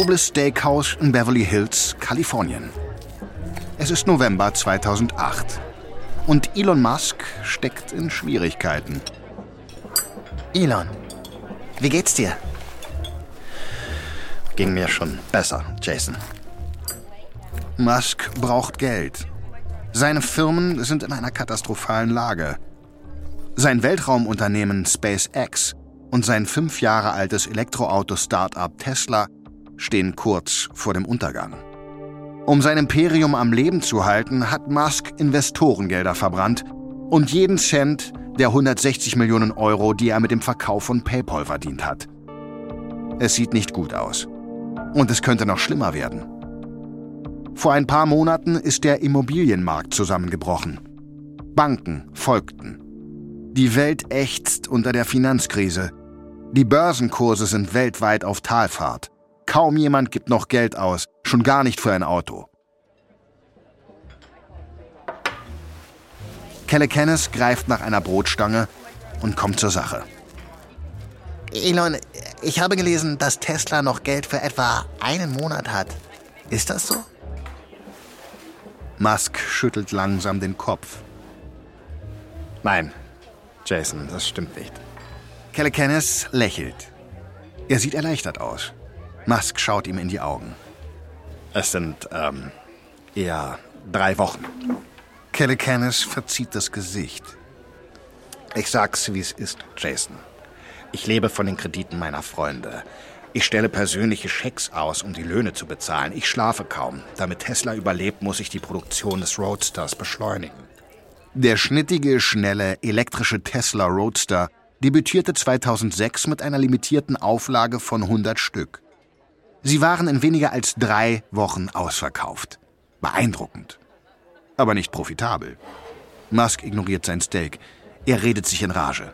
nobles Steakhouse in Beverly Hills, Kalifornien. Es ist November 2008 und Elon Musk steckt in Schwierigkeiten. Elon, wie geht's dir? Ging mir schon besser, Jason. Musk braucht Geld. Seine Firmen sind in einer katastrophalen Lage. Sein Weltraumunternehmen SpaceX und sein fünf Jahre altes Elektroauto-Startup Tesla stehen kurz vor dem Untergang. Um sein Imperium am Leben zu halten, hat Musk Investorengelder verbrannt und jeden Cent der 160 Millionen Euro, die er mit dem Verkauf von PayPal verdient hat. Es sieht nicht gut aus. Und es könnte noch schlimmer werden. Vor ein paar Monaten ist der Immobilienmarkt zusammengebrochen. Banken folgten. Die Welt ächzt unter der Finanzkrise. Die Börsenkurse sind weltweit auf Talfahrt. Kaum jemand gibt noch Geld aus, schon gar nicht für ein Auto. Kelle Kennis greift nach einer Brotstange und kommt zur Sache. Elon, ich habe gelesen, dass Tesla noch Geld für etwa einen Monat hat. Ist das so? Musk schüttelt langsam den Kopf. Nein, Jason, das stimmt nicht. Kelle Kennis lächelt. Er sieht erleichtert aus. Musk schaut ihm in die Augen. Es sind, ähm, eher drei Wochen. Kelly verzieht das Gesicht. Ich sag's, wie es ist, Jason. Ich lebe von den Krediten meiner Freunde. Ich stelle persönliche Schecks aus, um die Löhne zu bezahlen. Ich schlafe kaum. Damit Tesla überlebt, muss ich die Produktion des Roadsters beschleunigen. Der schnittige, schnelle, elektrische Tesla Roadster debütierte 2006 mit einer limitierten Auflage von 100 Stück. Sie waren in weniger als drei Wochen ausverkauft. Beeindruckend. Aber nicht profitabel. Musk ignoriert sein Steak. Er redet sich in Rage.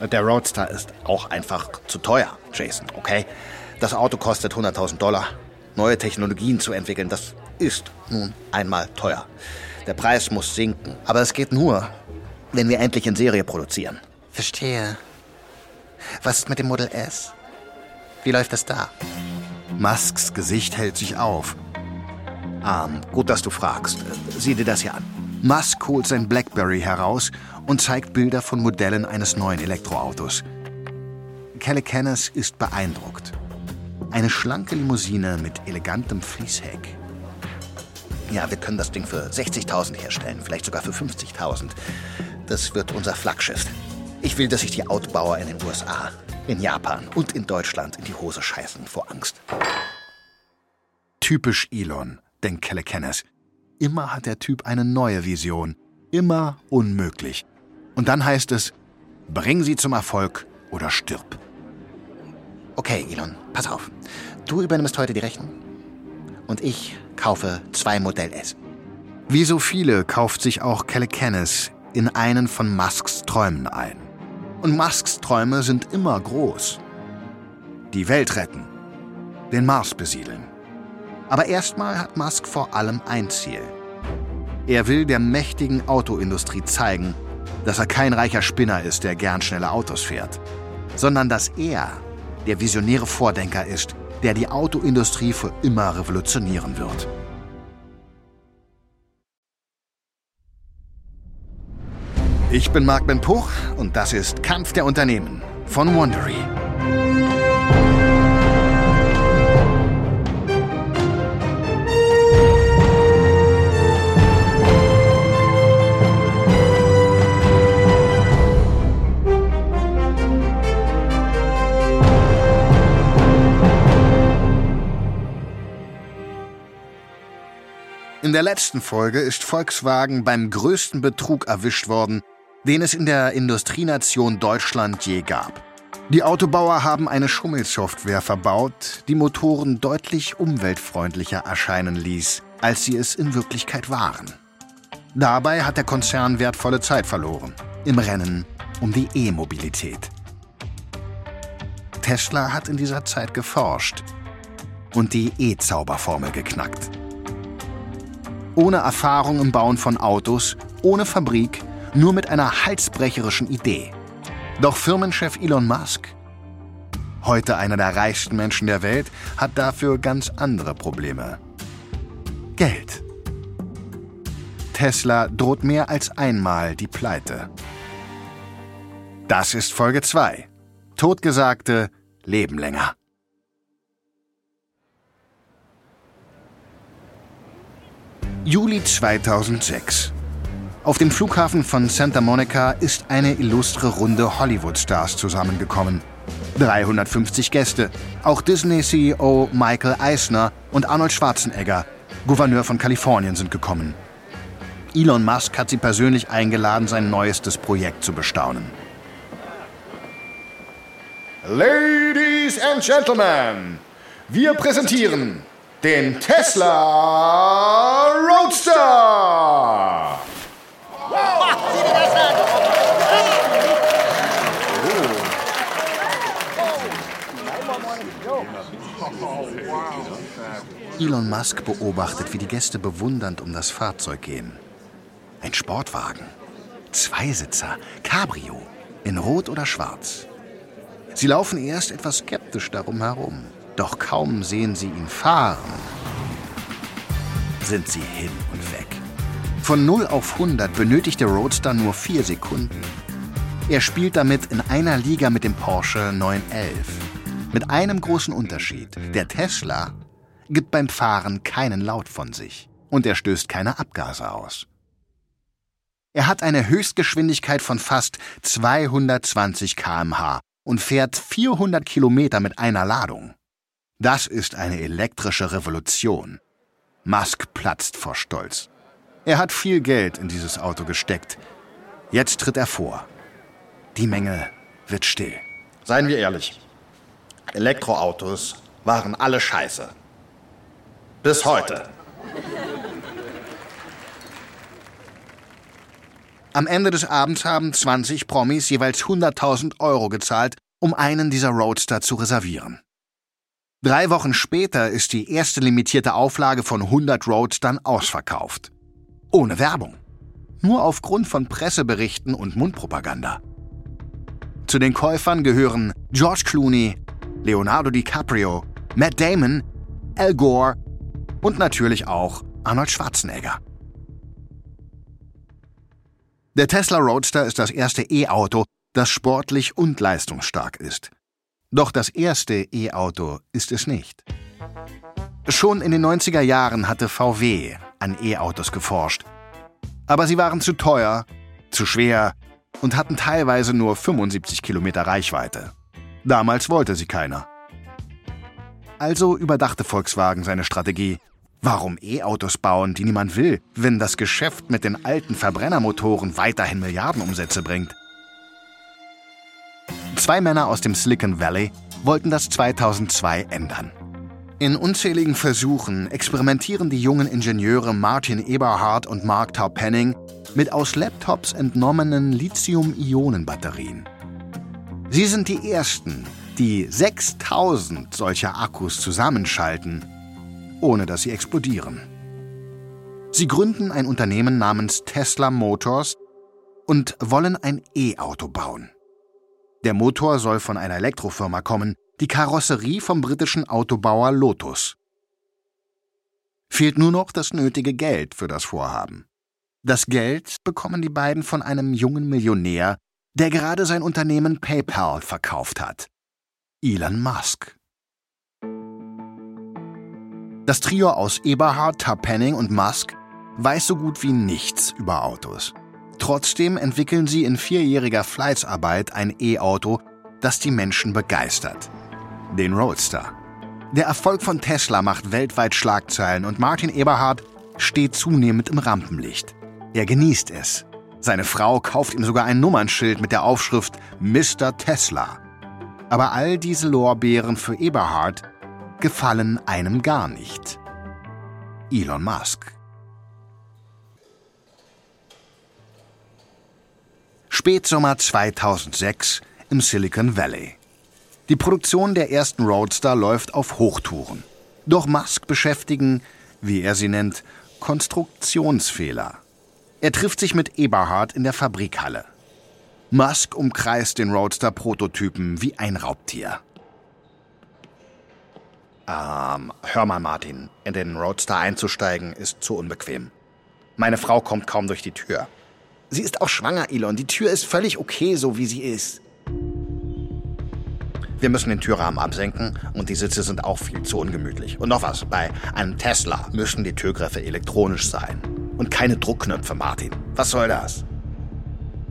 Der Roadster ist auch einfach zu teuer, Jason, okay? Das Auto kostet 100.000 Dollar. Neue Technologien zu entwickeln, das ist nun einmal teuer. Der Preis muss sinken. Aber es geht nur, wenn wir endlich in Serie produzieren. Verstehe. Was ist mit dem Model S? Wie läuft das da? Musks Gesicht hält sich auf. Ähm, gut, dass du fragst. Sieh dir das hier an. Musk holt sein Blackberry heraus und zeigt Bilder von Modellen eines neuen Elektroautos. Kelly Kenneth ist beeindruckt. Eine schlanke Limousine mit elegantem Fließheck. Ja, wir können das Ding für 60.000 herstellen, vielleicht sogar für 50.000. Das wird unser Flaggschiff. Ich will, dass sich die Autobauer in den USA in Japan und in Deutschland in die Hose scheißen vor Angst. Typisch Elon, denkt Kelle Kenneth. Immer hat der Typ eine neue Vision. Immer unmöglich. Und dann heißt es, bring sie zum Erfolg oder stirb. Okay, Elon, pass auf. Du übernimmst heute die Rechnung. Und ich kaufe zwei Modell S. Wie so viele kauft sich auch Kelle Kenneth in einen von Musks Träumen ein. Und Musks Träume sind immer groß. Die Welt retten. Den Mars besiedeln. Aber erstmal hat Musk vor allem ein Ziel. Er will der mächtigen Autoindustrie zeigen, dass er kein reicher Spinner ist, der gern schnelle Autos fährt, sondern dass er der visionäre Vordenker ist, der die Autoindustrie für immer revolutionieren wird. Ich bin Marc Ben Puch und das ist Kampf der Unternehmen von Wondery. In der letzten Folge ist Volkswagen beim größten Betrug erwischt worden, den es in der Industrienation Deutschland je gab. Die Autobauer haben eine Schummelsoftware verbaut, die Motoren deutlich umweltfreundlicher erscheinen ließ, als sie es in Wirklichkeit waren. Dabei hat der Konzern wertvolle Zeit verloren im Rennen um die E-Mobilität. Tesla hat in dieser Zeit geforscht und die E-Zauberformel geknackt. Ohne Erfahrung im Bauen von Autos, ohne Fabrik, nur mit einer halsbrecherischen Idee. Doch Firmenchef Elon Musk heute einer der reichsten Menschen der Welt, hat dafür ganz andere Probleme. Geld. Tesla droht mehr als einmal die Pleite. Das ist Folge 2. Totgesagte leben länger. Juli 2006. Auf dem Flughafen von Santa Monica ist eine illustre Runde Hollywood-Stars zusammengekommen. 350 Gäste, auch Disney-CEO Michael Eisner und Arnold Schwarzenegger, Gouverneur von Kalifornien, sind gekommen. Elon Musk hat sie persönlich eingeladen, sein neuestes Projekt zu bestaunen. Ladies and Gentlemen, wir präsentieren den Tesla Roadster. Wow, sieh dir das an! Elon Musk beobachtet, wie die Gäste bewundernd um das Fahrzeug gehen. Ein Sportwagen. Zweisitzer. Cabrio. In Rot oder Schwarz. Sie laufen erst etwas skeptisch darum herum. Doch kaum sehen sie ihn fahren, sind sie hin und weg. Von 0 auf 100 benötigt der Roadster nur 4 Sekunden. Er spielt damit in einer Liga mit dem Porsche 911. Mit einem großen Unterschied. Der Tesla gibt beim Fahren keinen Laut von sich und er stößt keine Abgase aus. Er hat eine Höchstgeschwindigkeit von fast 220 km/h und fährt 400 Kilometer mit einer Ladung. Das ist eine elektrische Revolution. Musk platzt vor Stolz. Er hat viel Geld in dieses Auto gesteckt. Jetzt tritt er vor. Die Menge wird still. Seien wir ehrlich. Elektroautos waren alle scheiße. Bis heute. Am Ende des Abends haben 20 Promis jeweils 100.000 Euro gezahlt, um einen dieser Roadster zu reservieren. Drei Wochen später ist die erste limitierte Auflage von 100 Roadstern ausverkauft. Ohne Werbung. Nur aufgrund von Presseberichten und Mundpropaganda. Zu den Käufern gehören George Clooney, Leonardo DiCaprio, Matt Damon, Al Gore und natürlich auch Arnold Schwarzenegger. Der Tesla Roadster ist das erste E-Auto, das sportlich und leistungsstark ist. Doch das erste E-Auto ist es nicht. Schon in den 90er Jahren hatte VW an E-Autos geforscht. Aber sie waren zu teuer, zu schwer und hatten teilweise nur 75 Kilometer Reichweite. Damals wollte sie keiner. Also überdachte Volkswagen seine Strategie. Warum E-Autos bauen, die niemand will, wenn das Geschäft mit den alten Verbrennermotoren weiterhin Milliardenumsätze bringt? Zwei Männer aus dem Silicon Valley wollten das 2002 ändern. In unzähligen Versuchen experimentieren die jungen Ingenieure Martin Eberhard und Mark Taupenning mit aus Laptops entnommenen Lithium-Ionen-Batterien. Sie sind die ersten, die 6000 solcher Akkus zusammenschalten, ohne dass sie explodieren. Sie gründen ein Unternehmen namens Tesla Motors und wollen ein E-Auto bauen. Der Motor soll von einer Elektrofirma kommen, die Karosserie vom britischen Autobauer Lotus. Fehlt nur noch das nötige Geld für das Vorhaben. Das Geld bekommen die beiden von einem jungen Millionär, der gerade sein Unternehmen PayPal verkauft hat. Elon Musk. Das Trio aus Eberhard, Tarpenning und Musk weiß so gut wie nichts über Autos. Trotzdem entwickeln sie in vierjähriger Fleißarbeit ein E-Auto, das die Menschen begeistert. Den Roadster. Der Erfolg von Tesla macht weltweit Schlagzeilen und Martin Eberhard steht zunehmend im Rampenlicht. Er genießt es. Seine Frau kauft ihm sogar ein Nummernschild mit der Aufschrift Mr. Tesla. Aber all diese Lorbeeren für Eberhard gefallen einem gar nicht. Elon Musk. Spätsommer 2006 im Silicon Valley. Die Produktion der ersten Roadster läuft auf Hochtouren. Doch Musk beschäftigen, wie er sie nennt, Konstruktionsfehler. Er trifft sich mit Eberhard in der Fabrikhalle. Musk umkreist den Roadster-Prototypen wie ein Raubtier. Ähm, hör mal, Martin. In den Roadster einzusteigen ist zu unbequem. Meine Frau kommt kaum durch die Tür. Sie ist auch schwanger, Elon. Die Tür ist völlig okay, so wie sie ist. Wir müssen den Türrahmen absenken und die Sitze sind auch viel zu ungemütlich. Und noch was, bei einem Tesla müssen die Türgriffe elektronisch sein. Und keine Druckknöpfe, Martin. Was soll das?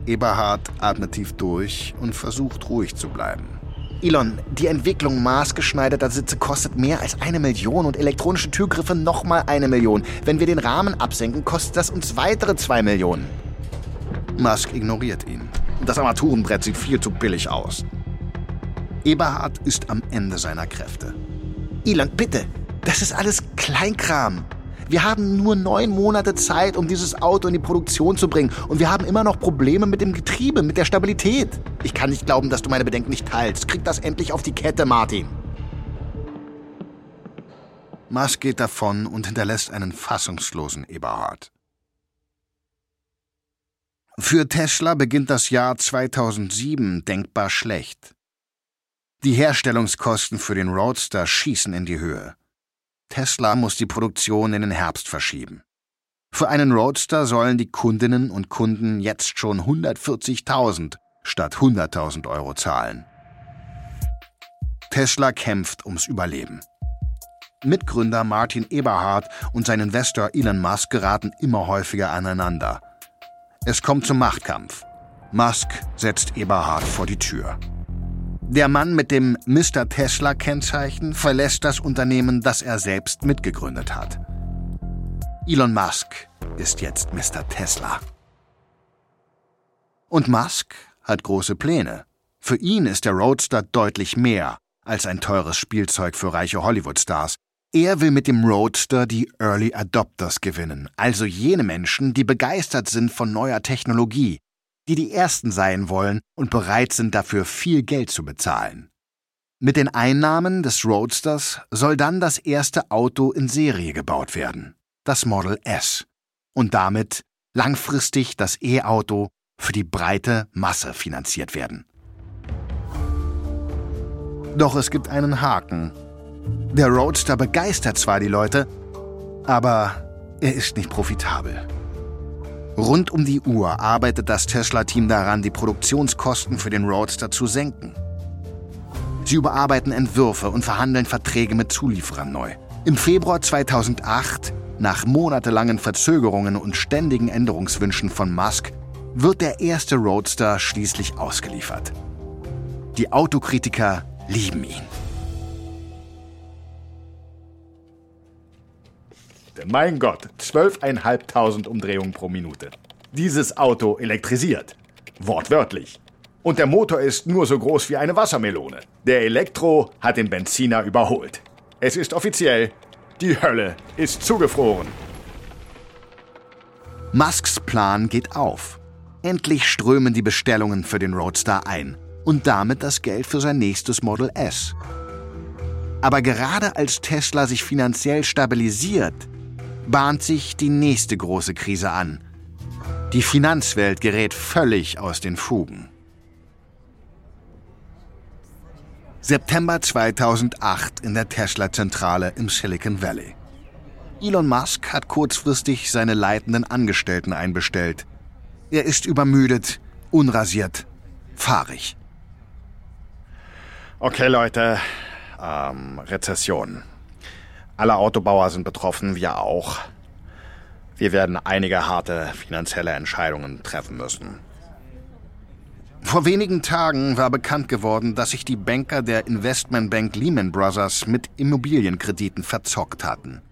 Eberhard atmet tief durch und versucht ruhig zu bleiben. Elon, die Entwicklung maßgeschneiderter Sitze kostet mehr als eine Million und elektronische Türgriffe nochmal eine Million. Wenn wir den Rahmen absenken, kostet das uns weitere zwei Millionen. Musk ignoriert ihn. Das Armaturenbrett sieht viel zu billig aus. Eberhard ist am Ende seiner Kräfte. Elon, bitte, das ist alles Kleinkram. Wir haben nur neun Monate Zeit, um dieses Auto in die Produktion zu bringen. Und wir haben immer noch Probleme mit dem Getriebe, mit der Stabilität. Ich kann nicht glauben, dass du meine Bedenken nicht teilst. Krieg das endlich auf die Kette, Martin. Musk geht davon und hinterlässt einen fassungslosen Eberhard. Für Tesla beginnt das Jahr 2007 denkbar schlecht. Die Herstellungskosten für den Roadster schießen in die Höhe. Tesla muss die Produktion in den Herbst verschieben. Für einen Roadster sollen die Kundinnen und Kunden jetzt schon 140.000 statt 100.000 Euro zahlen. Tesla kämpft ums Überleben. Mitgründer Martin Eberhard und sein Investor Elon Musk geraten immer häufiger aneinander. Es kommt zum Machtkampf. Musk setzt Eberhard vor die Tür. Der Mann mit dem Mr. Tesla-Kennzeichen verlässt das Unternehmen, das er selbst mitgegründet hat. Elon Musk ist jetzt Mr. Tesla. Und Musk hat große Pläne. Für ihn ist der Roadster deutlich mehr als ein teures Spielzeug für reiche Hollywood-Stars. Er will mit dem Roadster die Early Adopters gewinnen, also jene Menschen, die begeistert sind von neuer Technologie die die Ersten sein wollen und bereit sind dafür viel Geld zu bezahlen. Mit den Einnahmen des Roadsters soll dann das erste Auto in Serie gebaut werden, das Model S, und damit langfristig das E-Auto für die breite Masse finanziert werden. Doch es gibt einen Haken. Der Roadster begeistert zwar die Leute, aber er ist nicht profitabel. Rund um die Uhr arbeitet das Tesla-Team daran, die Produktionskosten für den Roadster zu senken. Sie überarbeiten Entwürfe und verhandeln Verträge mit Zulieferern neu. Im Februar 2008, nach monatelangen Verzögerungen und ständigen Änderungswünschen von Musk, wird der erste Roadster schließlich ausgeliefert. Die Autokritiker lieben ihn. Mein Gott, 12.500 Umdrehungen pro Minute. Dieses Auto elektrisiert. Wortwörtlich. Und der Motor ist nur so groß wie eine Wassermelone. Der Elektro hat den Benziner überholt. Es ist offiziell, die Hölle ist zugefroren. Musks Plan geht auf. Endlich strömen die Bestellungen für den Roadster ein und damit das Geld für sein nächstes Model S. Aber gerade als Tesla sich finanziell stabilisiert, bahnt sich die nächste große Krise an. Die Finanzwelt gerät völlig aus den Fugen. September 2008 in der Tesla-Zentrale im Silicon Valley. Elon Musk hat kurzfristig seine leitenden Angestellten einbestellt. Er ist übermüdet, unrasiert, fahrig. Okay, Leute, ähm, Rezession. Alle Autobauer sind betroffen, wir auch. Wir werden einige harte finanzielle Entscheidungen treffen müssen. Vor wenigen Tagen war bekannt geworden, dass sich die Banker der Investmentbank Lehman Brothers mit Immobilienkrediten verzockt hatten.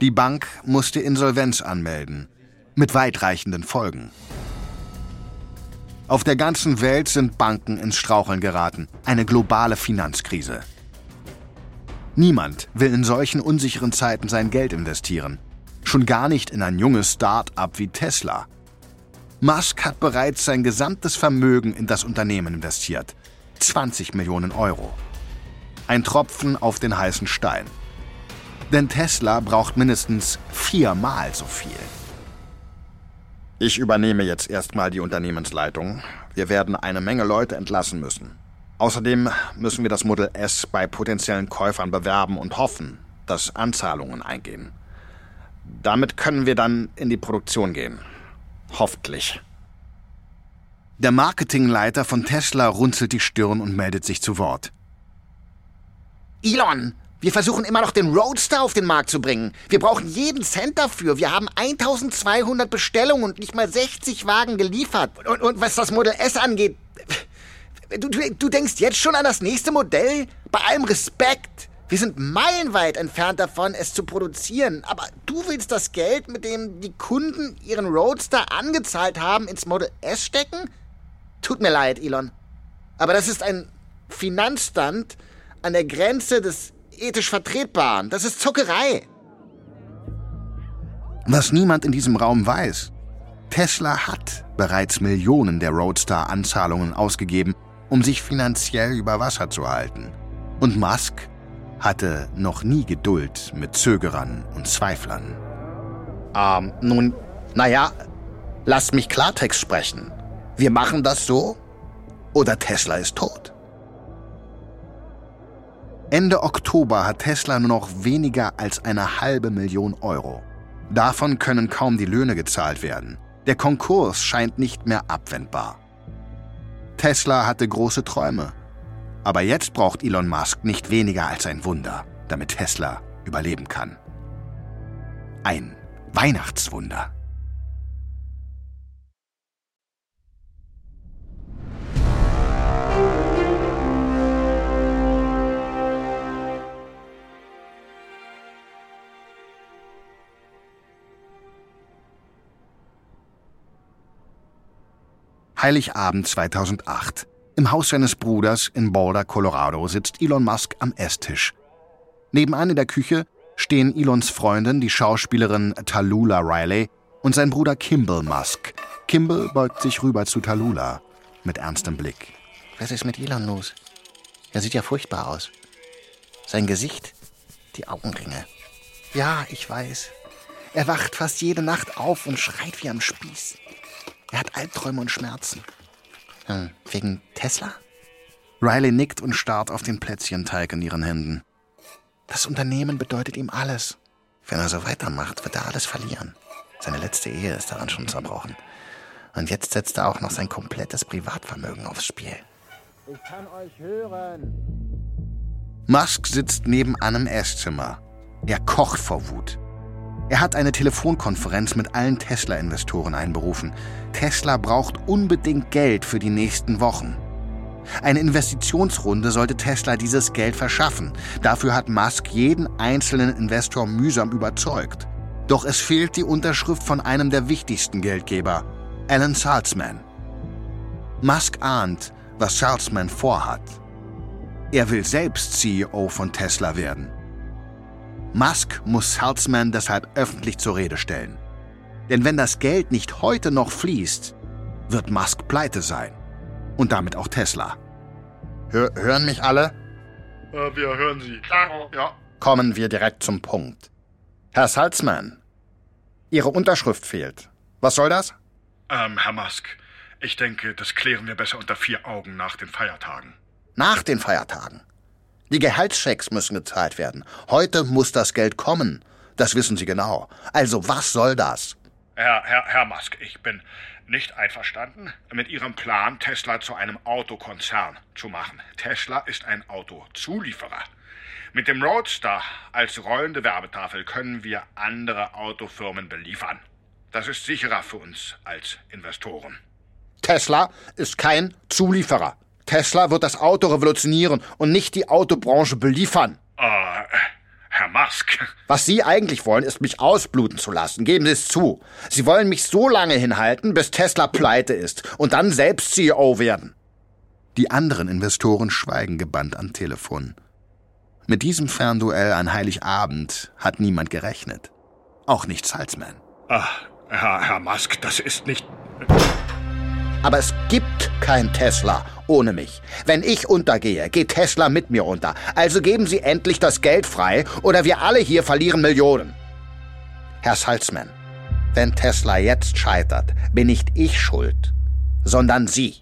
Die Bank musste Insolvenz anmelden, mit weitreichenden Folgen. Auf der ganzen Welt sind Banken ins Straucheln geraten, eine globale Finanzkrise. Niemand will in solchen unsicheren Zeiten sein Geld investieren. Schon gar nicht in ein junges Start-up wie Tesla. Musk hat bereits sein gesamtes Vermögen in das Unternehmen investiert. 20 Millionen Euro. Ein Tropfen auf den heißen Stein. Denn Tesla braucht mindestens viermal so viel. Ich übernehme jetzt erstmal die Unternehmensleitung. Wir werden eine Menge Leute entlassen müssen. Außerdem müssen wir das Model S bei potenziellen Käufern bewerben und hoffen, dass Anzahlungen eingehen. Damit können wir dann in die Produktion gehen. Hoffentlich. Der Marketingleiter von Tesla runzelt die Stirn und meldet sich zu Wort. Elon, wir versuchen immer noch den Roadster auf den Markt zu bringen. Wir brauchen jeden Cent dafür. Wir haben 1200 Bestellungen und nicht mal 60 Wagen geliefert. Und, und was das Model S angeht, du, du, du denkst jetzt schon an das nächste Modell? Bei allem Respekt. Wir sind meilenweit entfernt davon, es zu produzieren. Aber du willst das Geld, mit dem die Kunden ihren Roadster angezahlt haben, ins Model S stecken? Tut mir leid, Elon. Aber das ist ein Finanzstand an der Grenze des ethisch Vertretbaren. Das ist Zuckerei. Was niemand in diesem Raum weiß. Tesla hat bereits Millionen der Roadster-Anzahlungen ausgegeben, um sich finanziell über Wasser zu halten. Und Musk hatte noch nie Geduld mit Zögerern und Zweiflern. Ähm, nun, naja, lass mich Klartext sprechen. Wir machen das so oder Tesla ist tot. Ende Oktober hat Tesla nur noch weniger als eine halbe Million Euro. Davon können kaum die Löhne gezahlt werden. Der Konkurs scheint nicht mehr abwendbar. Tesla hatte große Träume. Aber jetzt braucht Elon Musk nicht weniger als ein Wunder, damit Tesla überleben kann. Ein Weihnachtswunder. Heiligabend 2008. Im Haus seines Bruders in Boulder, Colorado, sitzt Elon Musk am Esstisch. Nebenan in der Küche stehen Elons Freundin, die Schauspielerin Tallulah Riley, und sein Bruder Kimball Musk. Kimball beugt sich rüber zu Tallulah mit ernstem Blick. Was ist mit Elon los? Er sieht ja furchtbar aus. Sein Gesicht, die Augenringe. Ja, ich weiß. Er wacht fast jede Nacht auf und schreit wie am Spieß. Er hat Albträume und Schmerzen. Hm, wegen Tesla? Riley nickt und starrt auf den Plätzchenteig in ihren Händen. Das Unternehmen bedeutet ihm alles. Wenn er so weitermacht, wird er alles verlieren. Seine letzte Ehe ist daran schon zerbrochen. Und jetzt setzt er auch noch sein komplettes Privatvermögen aufs Spiel. Ich kann euch hören. Musk sitzt neben einem Esszimmer. Er kocht vor Wut. Er hat eine Telefonkonferenz mit allen Tesla-Investoren einberufen. Tesla braucht unbedingt Geld für die nächsten Wochen. Eine Investitionsrunde sollte Tesla dieses Geld verschaffen. Dafür hat Musk jeden einzelnen Investor mühsam überzeugt. Doch es fehlt die Unterschrift von einem der wichtigsten Geldgeber, Alan Salzman. Musk ahnt, was Salzman vorhat. Er will selbst CEO von Tesla werden. Musk muss Salzman deshalb öffentlich zur Rede stellen. Denn wenn das Geld nicht heute noch fließt, wird Musk pleite sein. Und damit auch Tesla. Hör, hören mich alle? Äh, wir hören Sie. Klar. Ja. Kommen wir direkt zum Punkt. Herr Salzman, Ihre Unterschrift fehlt. Was soll das? Ähm, Herr Musk, ich denke, das klären wir besser unter vier Augen nach den Feiertagen. Nach den Feiertagen? Die Gehaltschecks müssen gezahlt werden. Heute muss das Geld kommen. Das wissen Sie genau. Also was soll das? Herr, Herr, Herr Musk, ich bin nicht einverstanden mit Ihrem Plan, Tesla zu einem Autokonzern zu machen. Tesla ist ein Autozulieferer. Mit dem Roadster als rollende Werbetafel können wir andere Autofirmen beliefern. Das ist sicherer für uns als Investoren. Tesla ist kein Zulieferer. Tesla wird das Auto revolutionieren und nicht die Autobranche beliefern. Äh, Herr Musk. Was Sie eigentlich wollen, ist mich ausbluten zu lassen. Geben Sie es zu. Sie wollen mich so lange hinhalten, bis Tesla pleite ist und dann selbst CEO werden. Die anderen Investoren schweigen gebannt am Telefon. Mit diesem Fernduell an Heiligabend hat niemand gerechnet. Auch nicht Salzman. Ach, Herr, Herr Musk, das ist nicht. Aber es gibt kein Tesla ohne mich. Wenn ich untergehe, geht Tesla mit mir unter. Also geben Sie endlich das Geld frei oder wir alle hier verlieren Millionen. Herr Salzman, wenn Tesla jetzt scheitert, bin nicht ich schuld, sondern Sie.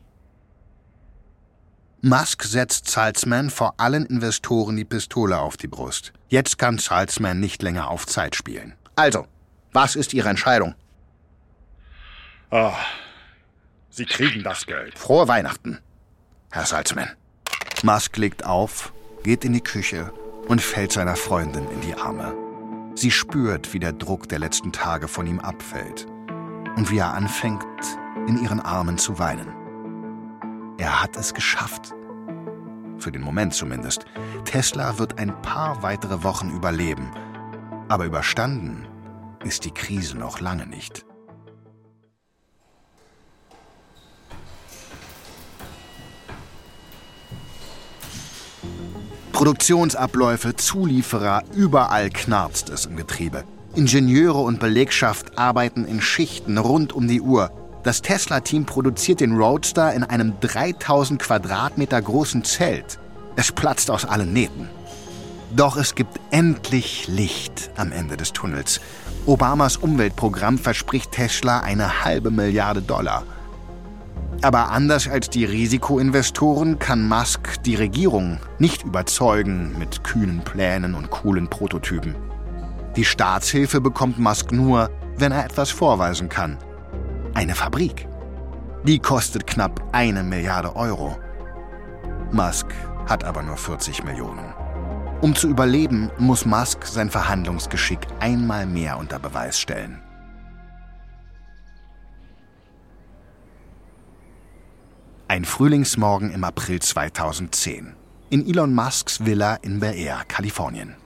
Musk setzt Salzman vor allen Investoren die Pistole auf die Brust. Jetzt kann Salzman nicht länger auf Zeit spielen. Also, was ist Ihre Entscheidung? Oh, Sie kriegen das Geld. Frohe Weihnachten, Herr Salzman. Musk legt auf, geht in die Küche und fällt seiner Freundin in die Arme. Sie spürt, wie der Druck der letzten Tage von ihm abfällt und wie er anfängt, in ihren Armen zu weinen. Er hat es geschafft. Für den Moment zumindest. Tesla wird ein paar weitere Wochen überleben. Aber überstanden ist die Krise noch lange nicht. Produktionsabläufe, Zulieferer, überall knarzt es im Getriebe. Ingenieure und Belegschaft arbeiten in Schichten rund um die Uhr. Das Tesla-Team produziert den Roadster in einem 3000 Quadratmeter großen Zelt. Es platzt aus allen Nähten. Doch es gibt endlich Licht am Ende des Tunnels. Obamas Umweltprogramm verspricht Tesla eine halbe Milliarde Dollar. Aber anders als die Risikoinvestoren kann Musk die Regierung nicht überzeugen mit kühnen Plänen und coolen Prototypen. Die Staatshilfe bekommt Musk nur, wenn er etwas vorweisen kann. Eine Fabrik. Die kostet knapp eine Milliarde Euro. Musk hat aber nur 40 Millionen. Um zu überleben, muss Musk sein Verhandlungsgeschick einmal mehr unter Beweis stellen. Ein Frühlingsmorgen im April 2010. In Elon Musks Villa in Bel Air, Kalifornien.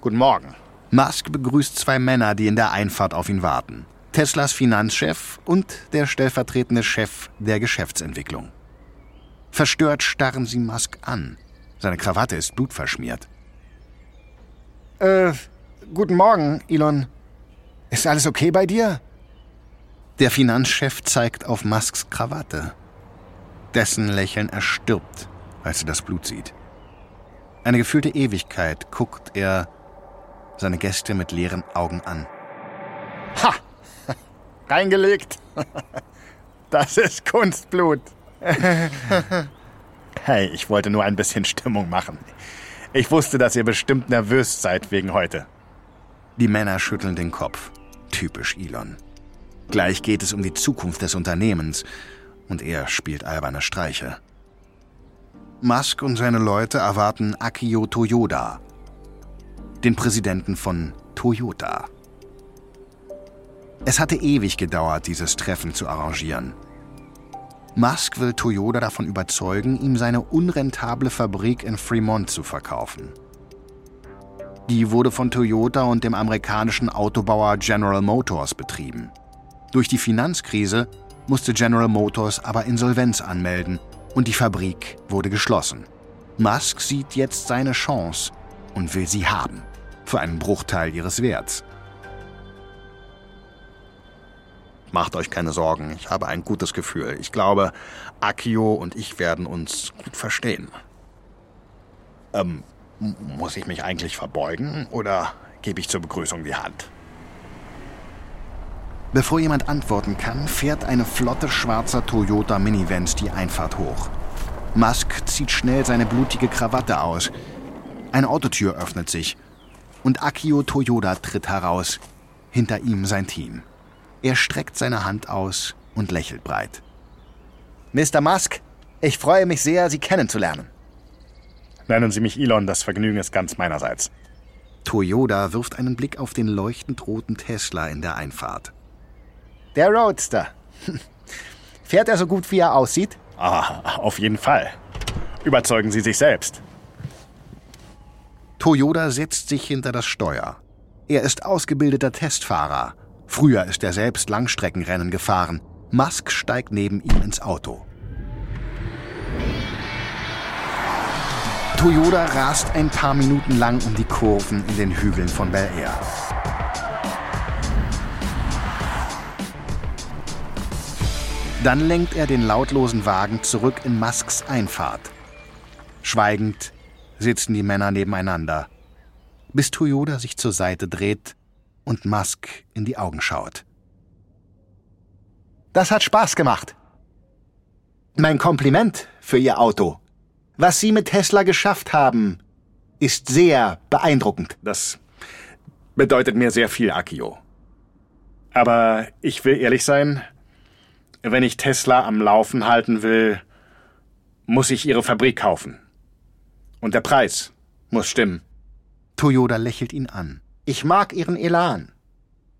Guten Morgen. Musk begrüßt zwei Männer, die in der Einfahrt auf ihn warten. Teslas Finanzchef und der stellvertretende Chef der Geschäftsentwicklung. Verstört starren sie Musk an. Seine Krawatte ist blutverschmiert. Äh, guten Morgen, Elon. Ist alles okay bei dir? Der Finanzchef zeigt auf Musks Krawatte. Dessen Lächeln erstirbt, als er das Blut sieht. Eine gefühlte Ewigkeit guckt er seine Gäste mit leeren Augen an. Ha! Reingelegt. Das ist Kunstblut. Hey, ich wollte nur ein bisschen Stimmung machen. Ich wusste, dass ihr bestimmt nervös seid wegen heute. Die Männer schütteln den Kopf. Typisch Elon. Gleich geht es um die Zukunft des Unternehmens und er spielt alberne Streiche. Musk und seine Leute erwarten Akio Toyoda, den Präsidenten von Toyota. Es hatte ewig gedauert, dieses Treffen zu arrangieren. Musk will Toyota davon überzeugen, ihm seine unrentable Fabrik in Fremont zu verkaufen. Die wurde von Toyota und dem amerikanischen Autobauer General Motors betrieben. Durch die Finanzkrise musste General Motors aber Insolvenz anmelden und die Fabrik wurde geschlossen. Musk sieht jetzt seine Chance und will sie haben für einen Bruchteil ihres Werts. Macht euch keine Sorgen, ich habe ein gutes Gefühl. Ich glaube, Akio und ich werden uns gut verstehen. Ähm, muss ich mich eigentlich verbeugen oder gebe ich zur Begrüßung die Hand? Bevor jemand antworten kann, fährt eine Flotte schwarzer Toyota Minivans die Einfahrt hoch. Musk zieht schnell seine blutige Krawatte aus. Eine Autotür öffnet sich und Akio Toyoda tritt heraus. Hinter ihm sein Team. Er streckt seine Hand aus und lächelt breit. Mr. Musk, ich freue mich sehr, Sie kennenzulernen. Nennen Sie mich Elon, das Vergnügen ist ganz meinerseits. Toyoda wirft einen Blick auf den leuchtend roten Tesla in der Einfahrt. Der Roadster. Fährt er so gut, wie er aussieht? Ah, auf jeden Fall. Überzeugen Sie sich selbst. Toyota setzt sich hinter das Steuer. Er ist ausgebildeter Testfahrer. Früher ist er selbst Langstreckenrennen gefahren. Musk steigt neben ihm ins Auto. Toyota rast ein paar Minuten lang um die Kurven in den Hügeln von Bel Air. Dann lenkt er den lautlosen Wagen zurück in Musks Einfahrt. Schweigend sitzen die Männer nebeneinander, bis Toyoda sich zur Seite dreht und Musk in die Augen schaut. Das hat Spaß gemacht. Mein Kompliment für Ihr Auto. Was Sie mit Tesla geschafft haben, ist sehr beeindruckend. Das bedeutet mir sehr viel, Akio. Aber ich will ehrlich sein, wenn ich Tesla am Laufen halten will, muss ich ihre Fabrik kaufen. Und der Preis muss stimmen. Toyota lächelt ihn an. Ich mag Ihren Elan.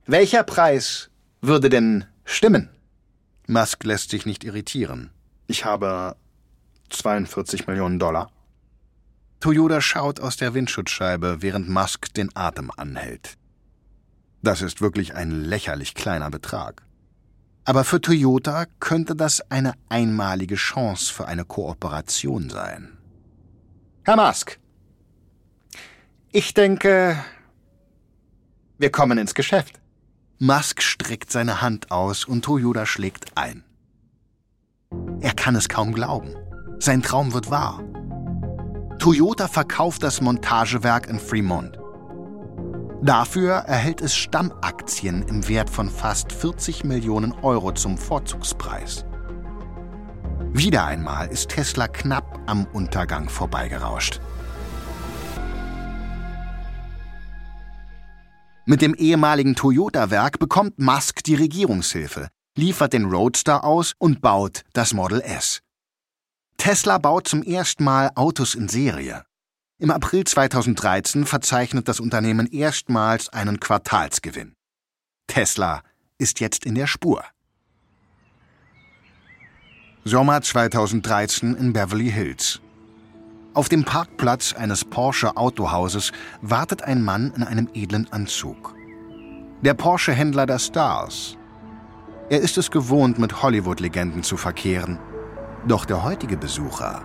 Welcher Preis würde denn stimmen? Musk lässt sich nicht irritieren. Ich habe 42 Millionen Dollar. Toyota schaut aus der Windschutzscheibe, während Musk den Atem anhält. Das ist wirklich ein lächerlich kleiner Betrag. Aber für Toyota könnte das eine einmalige Chance für eine Kooperation sein. Herr Musk, ich denke, wir kommen ins Geschäft. Musk streckt seine Hand aus und Toyota schlägt ein. Er kann es kaum glauben. Sein Traum wird wahr. Toyota verkauft das Montagewerk in Fremont. Dafür erhält es Stammaktien im Wert von fast 40 Millionen Euro zum Vorzugspreis. Wieder einmal ist Tesla knapp am Untergang vorbeigerauscht. Mit dem ehemaligen Toyota-Werk bekommt Musk die Regierungshilfe, liefert den Roadster aus und baut das Model S. Tesla baut zum ersten Mal Autos in Serie. Im April 2013 verzeichnet das Unternehmen erstmals einen Quartalsgewinn. Tesla ist jetzt in der Spur. Sommer 2013 in Beverly Hills. Auf dem Parkplatz eines Porsche Autohauses wartet ein Mann in einem edlen Anzug. Der Porsche-Händler der Stars. Er ist es gewohnt, mit Hollywood-Legenden zu verkehren. Doch der heutige Besucher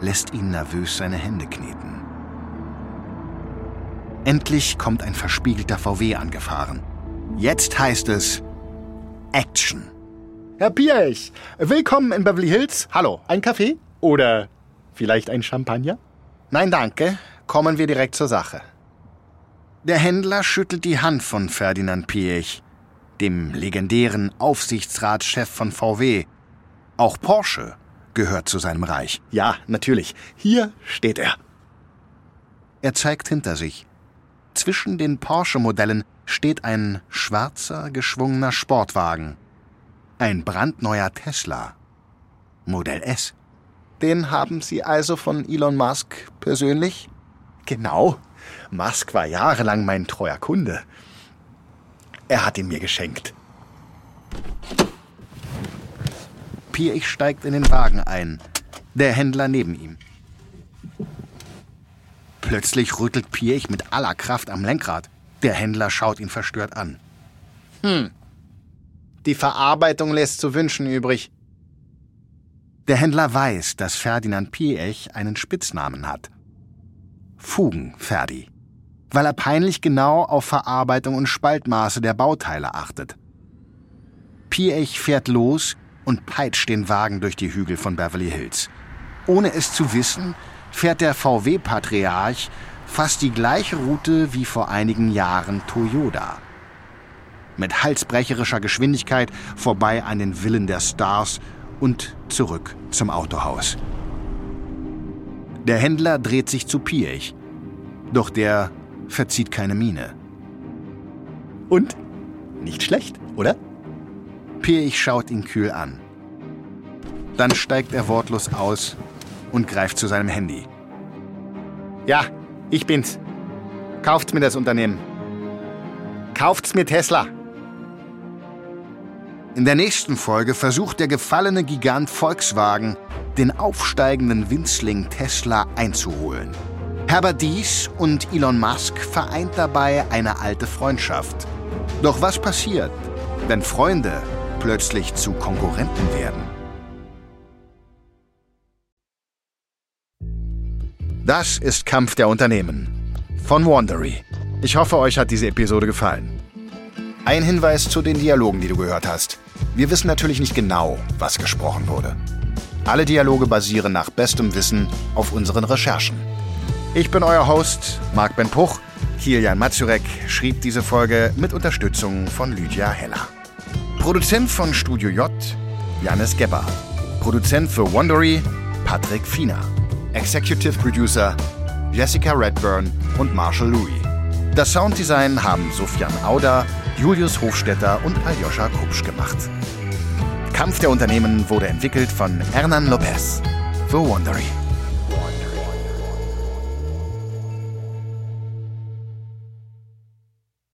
lässt ihn nervös seine Hände kneten. Endlich kommt ein verspiegelter VW angefahren. Jetzt heißt es Action. Herr Piech, willkommen in Beverly Hills. Hallo, ein Kaffee? Oder vielleicht ein Champagner? Nein, danke. Kommen wir direkt zur Sache. Der Händler schüttelt die Hand von Ferdinand Piech, dem legendären Aufsichtsratschef von VW. Auch Porsche gehört zu seinem Reich. Ja, natürlich. Hier steht er. Er zeigt hinter sich. Zwischen den Porsche-Modellen steht ein schwarzer, geschwungener Sportwagen. Ein brandneuer Tesla. Modell S. Den haben Sie also von Elon Musk persönlich? Genau. Musk war jahrelang mein treuer Kunde. Er hat ihn mir geschenkt. Piech steigt in den Wagen ein. Der Händler neben ihm. Plötzlich rüttelt Piech mit aller Kraft am Lenkrad. Der Händler schaut ihn verstört an. Hm. Die Verarbeitung lässt zu wünschen übrig. Der Händler weiß, dass Ferdinand Piech einen Spitznamen hat. Fugen Ferdi. Weil er peinlich genau auf Verarbeitung und Spaltmaße der Bauteile achtet. Piech fährt los und peitscht den Wagen durch die Hügel von Beverly Hills. Ohne es zu wissen, fährt der VW-Patriarch fast die gleiche Route wie vor einigen Jahren Toyota. Mit halsbrecherischer Geschwindigkeit vorbei an den Villen der Stars und zurück zum Autohaus. Der Händler dreht sich zu Piech, doch der verzieht keine Miene. Und? Nicht schlecht, oder? Piech schaut ihn kühl an. Dann steigt er wortlos aus und greift zu seinem Handy. Ja, ich bin's. Kauft's mir das Unternehmen. Kauft's mir Tesla. In der nächsten Folge versucht der gefallene Gigant Volkswagen, den aufsteigenden Winzling Tesla einzuholen. Herbert Dies und Elon Musk vereint dabei eine alte Freundschaft. Doch was passiert, wenn Freunde plötzlich zu Konkurrenten werden? Das ist Kampf der Unternehmen von Wandery. Ich hoffe, euch hat diese Episode gefallen. Ein Hinweis zu den Dialogen, die du gehört hast. Wir wissen natürlich nicht genau, was gesprochen wurde. Alle Dialoge basieren nach bestem Wissen auf unseren Recherchen. Ich bin euer Host, Marc Ben Puch. Kilian Mazurek schrieb diese Folge mit Unterstützung von Lydia Heller. Produzent von Studio J, Janis Gebber. Produzent für Wandery, Patrick Fiener. Executive Producer Jessica Redburn und Marshall Louis. Das Sounddesign haben Sofian Auda, Julius Hofstetter und Aljoscha Kupsch gemacht. Kampf der Unternehmen wurde entwickelt von Hernan Lopez für Wondery.